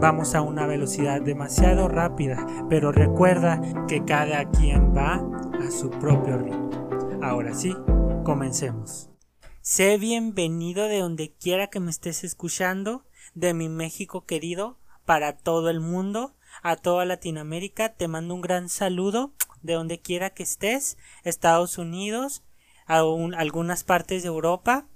Vamos a una velocidad demasiado rápida, pero recuerda que cada quien va a su propio ritmo. Ahora sí, comencemos. Sé bienvenido de donde quiera que me estés escuchando, de mi México querido, para todo el mundo, a toda Latinoamérica. Te mando un gran saludo de donde quiera que estés, Estados Unidos, a algunas partes de Europa.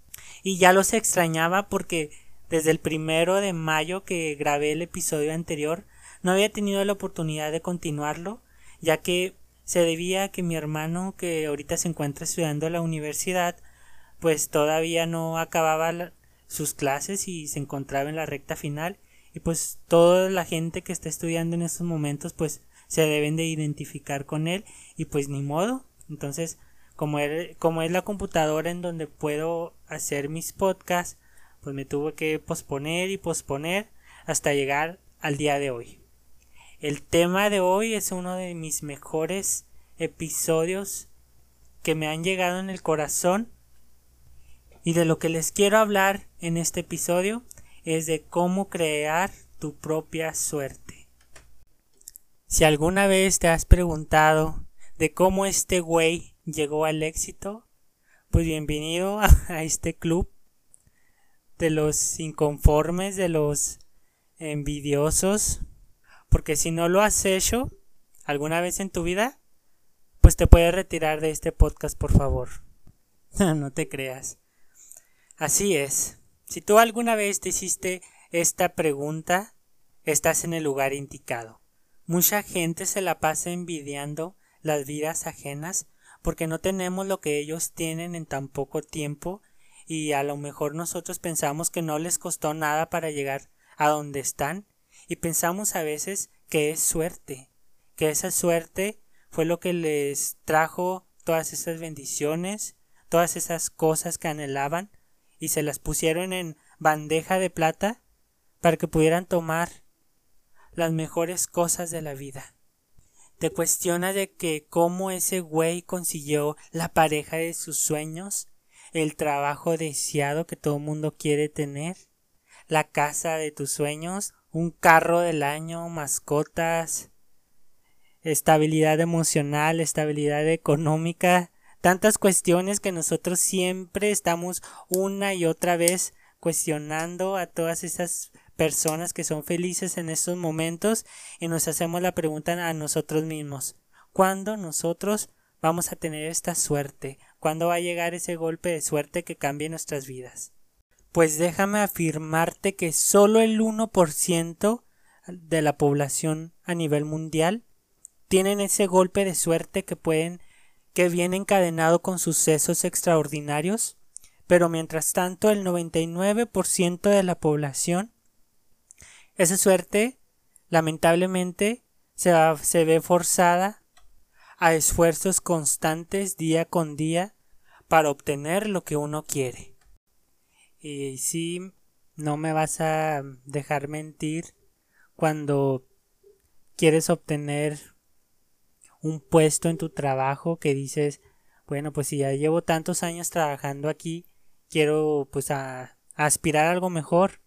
Y ya los extrañaba porque desde el primero de mayo que grabé el episodio anterior no había tenido la oportunidad de continuarlo, ya que se debía a que mi hermano, que ahorita se encuentra estudiando en la universidad, pues todavía no acababa sus clases y se encontraba en la recta final y pues toda la gente que está estudiando en estos momentos pues se deben de identificar con él y pues ni modo. Entonces como, como es la computadora en donde puedo hacer mis podcasts pues me tuve que posponer y posponer hasta llegar al día de hoy el tema de hoy es uno de mis mejores episodios que me han llegado en el corazón y de lo que les quiero hablar en este episodio es de cómo crear tu propia suerte. Si alguna vez te has preguntado de cómo este güey llegó al éxito, pues bienvenido a, este club de los inconformes, de los envidiosos, porque si no lo has hecho alguna vez en tu vida, pues te puedes retirar de este podcast, por favor. no te creas. Así es. Si tú alguna vez te hiciste esta pregunta, estás en el lugar indicado. Mucha gente se la pasa envidiando las vidas ajenas porque no tenemos lo que ellos tienen en tan poco tiempo y a lo mejor nosotros pensamos que no les costó nada para llegar a donde están y pensamos a veces que es suerte, que esa suerte fue lo que les trajo todas esas bendiciones, todas esas cosas que anhelaban y se las pusieron en bandeja de plata para que pudieran tomar las mejores cosas de la vida. Te cuestiona de que cómo ese güey consiguió la pareja de sus sueños, el trabajo deseado que todo mundo quiere tener, la casa de tus sueños, un carro del año, mascotas, estabilidad emocional, estabilidad económica, tantas cuestiones que nosotros siempre estamos una y otra vez cuestionando a todas esas personas que son felices en estos momentos y nos hacemos la pregunta a nosotros mismos ¿cuándo nosotros vamos a tener esta suerte? ¿Cuándo va a llegar ese golpe de suerte que cambie nuestras vidas? Pues déjame afirmarte que solo el 1% de la población a nivel mundial tienen ese golpe de suerte que pueden que viene encadenado con sucesos extraordinarios, pero mientras tanto el 99% de la población, esa suerte, lamentablemente, se, se ve forzada a esfuerzos constantes día con día para obtener lo que uno quiere. Y si no me vas a dejar mentir cuando quieres obtener un puesto en tu trabajo que dices, bueno, pues si ya llevo tantos años trabajando aquí, quiero pues a, aspirar a algo mejor.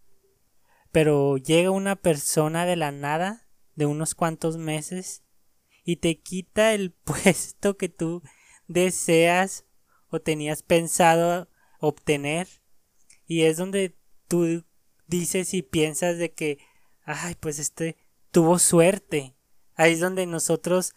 Pero llega una persona de la nada, de unos cuantos meses, y te quita el puesto que tú deseas o tenías pensado obtener. Y es donde tú dices y piensas de que, ay, pues este tuvo suerte. Ahí es donde nosotros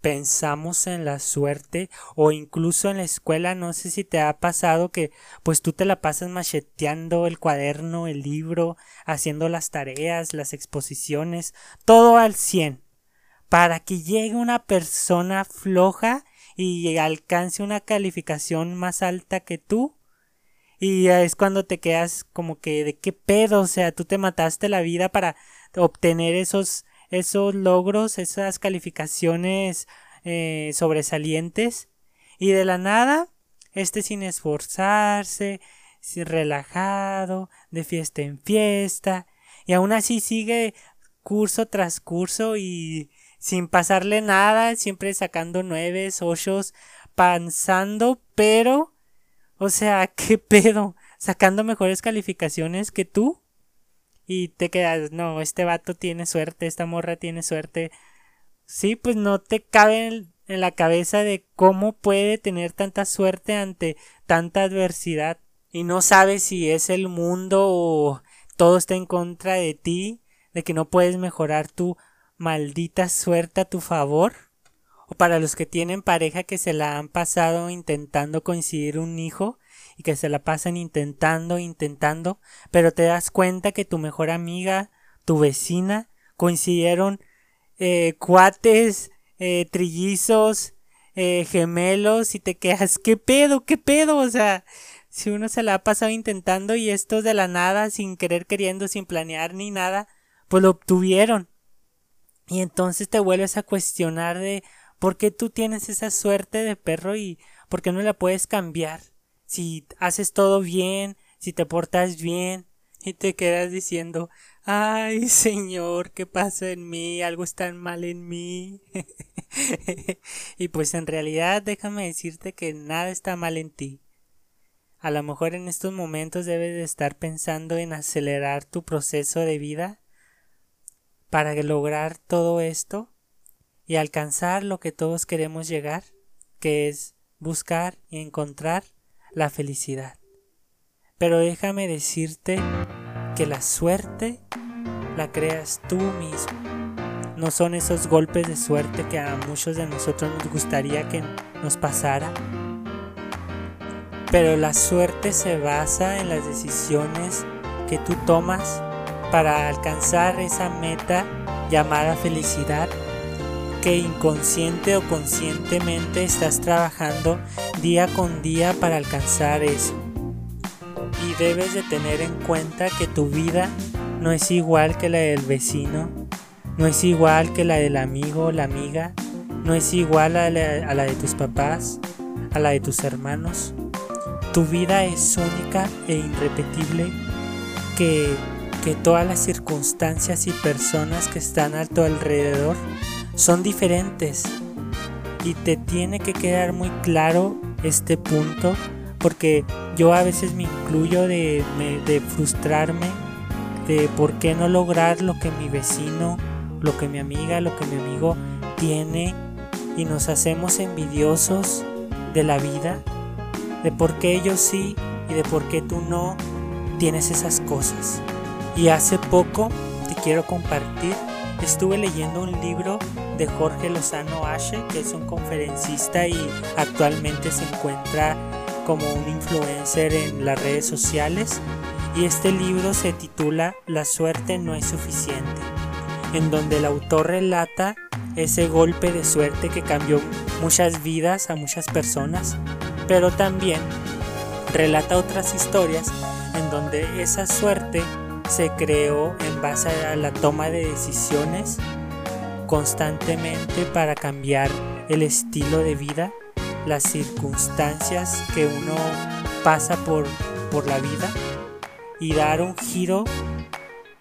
pensamos en la suerte o incluso en la escuela, no sé si te ha pasado que pues tú te la pasas macheteando el cuaderno, el libro, haciendo las tareas, las exposiciones, todo al 100, para que llegue una persona floja y alcance una calificación más alta que tú. Y es cuando te quedas como que de qué pedo, o sea, tú te mataste la vida para obtener esos esos logros, esas calificaciones eh, sobresalientes y de la nada, este sin esforzarse, relajado, de fiesta en fiesta, y aún así sigue curso tras curso y sin pasarle nada, siempre sacando nueves, ochos, panzando, pero, o sea, qué pedo, sacando mejores calificaciones que tú. Y te quedas, no, este vato tiene suerte, esta morra tiene suerte. Sí, pues no te cabe en, en la cabeza de cómo puede tener tanta suerte ante tanta adversidad. Y no sabes si es el mundo o todo está en contra de ti, de que no puedes mejorar tu maldita suerte a tu favor. O para los que tienen pareja que se la han pasado intentando coincidir un hijo y que se la pasan intentando, intentando, pero te das cuenta que tu mejor amiga, tu vecina, coincidieron eh, cuates, eh, trillizos, eh, gemelos y te quedas, ¿qué pedo? ¿Qué pedo? O sea, si uno se la ha pasado intentando y estos de la nada, sin querer queriendo, sin planear ni nada, pues lo obtuvieron. Y entonces te vuelves a cuestionar de por qué tú tienes esa suerte de perro y por qué no la puedes cambiar. Si haces todo bien, si te portas bien, y te quedas diciendo, ay señor, ¿qué pasa en mí? Algo está mal en mí. y pues en realidad déjame decirte que nada está mal en ti. A lo mejor en estos momentos debes de estar pensando en acelerar tu proceso de vida para lograr todo esto y alcanzar lo que todos queremos llegar, que es buscar y encontrar la felicidad. Pero déjame decirte que la suerte la creas tú mismo. No son esos golpes de suerte que a muchos de nosotros nos gustaría que nos pasara. Pero la suerte se basa en las decisiones que tú tomas para alcanzar esa meta llamada felicidad que inconsciente o conscientemente estás trabajando día con día para alcanzar eso. Y debes de tener en cuenta que tu vida no es igual que la del vecino, no es igual que la del amigo o la amiga, no es igual a la, a la de tus papás, a la de tus hermanos. Tu vida es única e irrepetible que que todas las circunstancias y personas que están a tu alrededor son diferentes. Y te tiene que quedar muy claro este punto porque yo a veces me incluyo de, de frustrarme de por qué no lograr lo que mi vecino, lo que mi amiga, lo que mi amigo tiene y nos hacemos envidiosos de la vida, de por qué ellos sí y de por qué tú no tienes esas cosas. Y hace poco te quiero compartir, estuve leyendo un libro de Jorge Lozano Ashe, que es un conferencista y actualmente se encuentra como un influencer en las redes sociales. Y este libro se titula La suerte no es suficiente, en donde el autor relata ese golpe de suerte que cambió muchas vidas a muchas personas, pero también relata otras historias en donde esa suerte se creó en base a la toma de decisiones constantemente para cambiar el estilo de vida, las circunstancias que uno pasa por, por la vida y dar un giro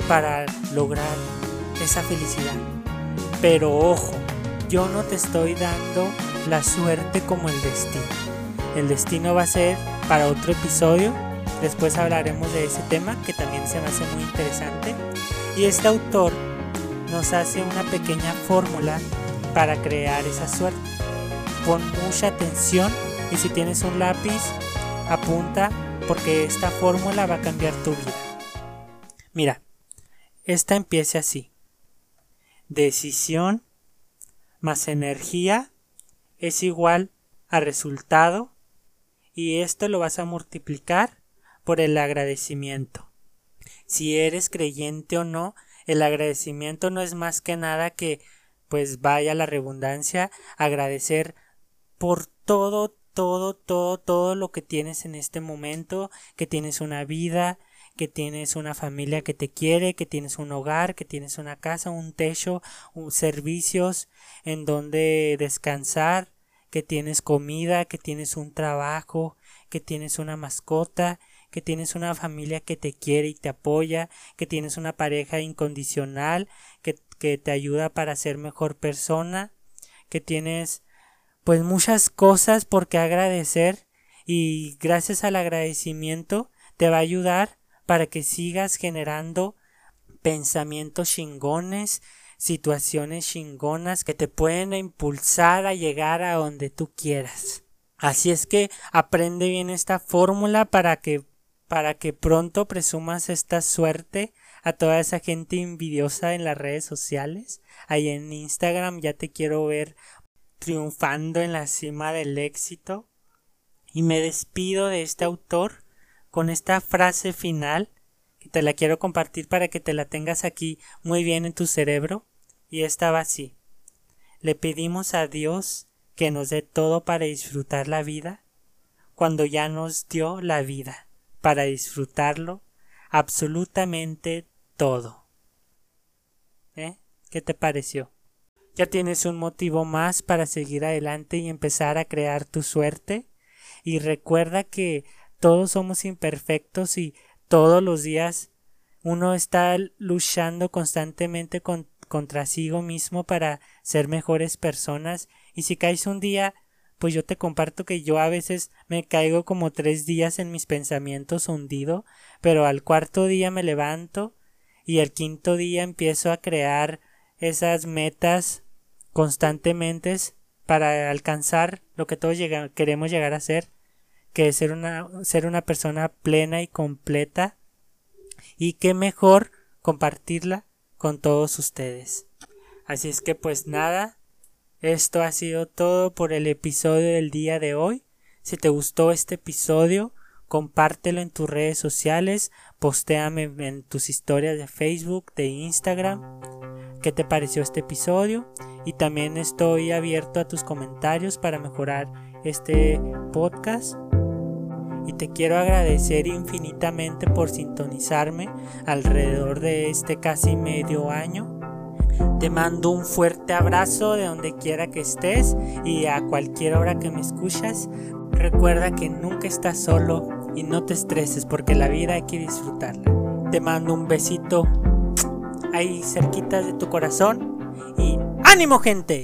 para lograr esa felicidad. Pero ojo, yo no te estoy dando la suerte como el destino. El destino va a ser para otro episodio Después hablaremos de ese tema que también se me hace muy interesante. Y este autor nos hace una pequeña fórmula para crear esa suerte. Pon mucha atención y si tienes un lápiz, apunta porque esta fórmula va a cambiar tu vida. Mira, esta empieza así. Decisión más energía es igual a resultado y esto lo vas a multiplicar por el agradecimiento. Si eres creyente o no, el agradecimiento no es más que nada que, pues vaya la redundancia, agradecer por todo, todo, todo, todo lo que tienes en este momento, que tienes una vida, que tienes una familia que te quiere, que tienes un hogar, que tienes una casa, un techo, servicios en donde descansar, que tienes comida, que tienes un trabajo, que tienes una mascota, que tienes una familia que te quiere y te apoya, que tienes una pareja incondicional, que, que te ayuda para ser mejor persona, que tienes pues muchas cosas por qué agradecer y gracias al agradecimiento te va a ayudar para que sigas generando pensamientos chingones, situaciones chingonas que te pueden impulsar a llegar a donde tú quieras. Así es que aprende bien esta fórmula para que para que pronto presumas esta suerte a toda esa gente envidiosa en las redes sociales. Ahí en Instagram ya te quiero ver triunfando en la cima del éxito. Y me despido de este autor con esta frase final que te la quiero compartir para que te la tengas aquí muy bien en tu cerebro. Y estaba así. Le pedimos a Dios que nos dé todo para disfrutar la vida cuando ya nos dio la vida para disfrutarlo absolutamente todo. ¿Eh? ¿Qué te pareció? Ya tienes un motivo más para seguir adelante y empezar a crear tu suerte. Y recuerda que todos somos imperfectos y todos los días uno está luchando constantemente contra sí mismo para ser mejores personas y si caes un día pues yo te comparto que yo a veces me caigo como tres días en mis pensamientos hundido, pero al cuarto día me levanto y el quinto día empiezo a crear esas metas constantemente para alcanzar lo que todos queremos llegar a ser que ser una, ser una persona plena y completa y qué mejor compartirla con todos ustedes. Así es que pues nada, esto ha sido todo por el episodio del día de hoy. Si te gustó este episodio, compártelo en tus redes sociales, postéame en tus historias de Facebook, de Instagram, qué te pareció este episodio y también estoy abierto a tus comentarios para mejorar este podcast y te quiero agradecer infinitamente por sintonizarme alrededor de este casi medio año. Te mando un fuerte abrazo de donde quiera que estés y a cualquier hora que me escuchas. Recuerda que nunca estás solo y no te estreses porque la vida hay que disfrutarla. Te mando un besito ahí cerquita de tu corazón y ánimo gente.